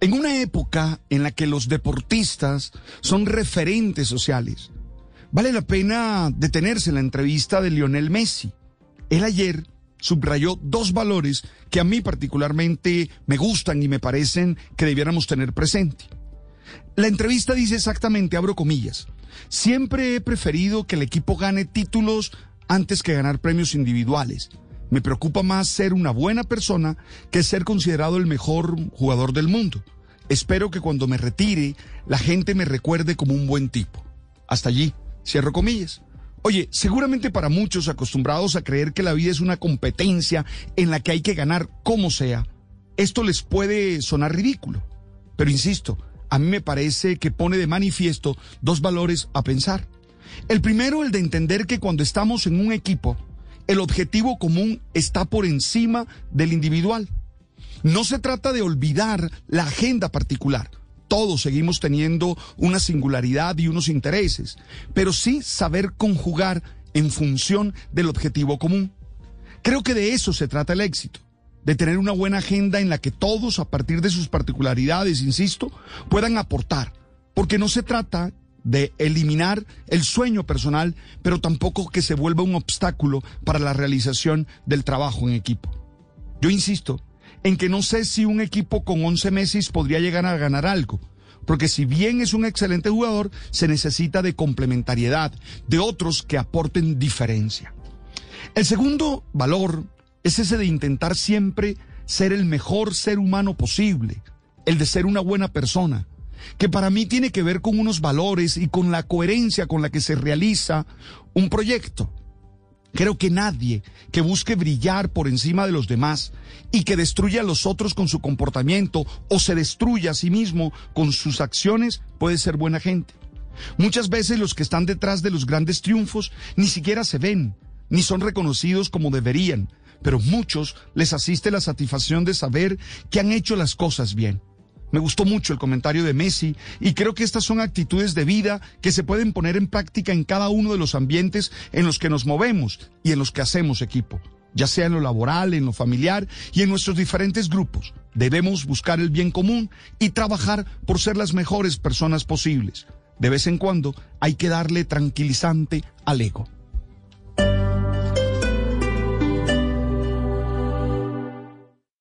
En una época en la que los deportistas son referentes sociales, vale la pena detenerse en la entrevista de Lionel Messi. Él ayer subrayó dos valores que a mí particularmente me gustan y me parecen que debiéramos tener presente. La entrevista dice exactamente, abro comillas, siempre he preferido que el equipo gane títulos antes que ganar premios individuales. Me preocupa más ser una buena persona que ser considerado el mejor jugador del mundo. Espero que cuando me retire la gente me recuerde como un buen tipo. Hasta allí, cierro comillas. Oye, seguramente para muchos acostumbrados a creer que la vida es una competencia en la que hay que ganar como sea, esto les puede sonar ridículo. Pero insisto, a mí me parece que pone de manifiesto dos valores a pensar. El primero, el de entender que cuando estamos en un equipo, el objetivo común está por encima del individual. No se trata de olvidar la agenda particular. Todos seguimos teniendo una singularidad y unos intereses, pero sí saber conjugar en función del objetivo común. Creo que de eso se trata el éxito, de tener una buena agenda en la que todos, a partir de sus particularidades, insisto, puedan aportar, porque no se trata de eliminar el sueño personal, pero tampoco que se vuelva un obstáculo para la realización del trabajo en equipo. Yo insisto, en que no sé si un equipo con 11 meses podría llegar a ganar algo. Porque si bien es un excelente jugador, se necesita de complementariedad, de otros que aporten diferencia. El segundo valor es ese de intentar siempre ser el mejor ser humano posible, el de ser una buena persona, que para mí tiene que ver con unos valores y con la coherencia con la que se realiza un proyecto. Creo que nadie que busque brillar por encima de los demás y que destruya a los otros con su comportamiento o se destruya a sí mismo con sus acciones puede ser buena gente. Muchas veces los que están detrás de los grandes triunfos ni siquiera se ven, ni son reconocidos como deberían, pero muchos les asiste la satisfacción de saber que han hecho las cosas bien. Me gustó mucho el comentario de Messi y creo que estas son actitudes de vida que se pueden poner en práctica en cada uno de los ambientes en los que nos movemos y en los que hacemos equipo, ya sea en lo laboral, en lo familiar y en nuestros diferentes grupos. Debemos buscar el bien común y trabajar por ser las mejores personas posibles. De vez en cuando hay que darle tranquilizante al ego.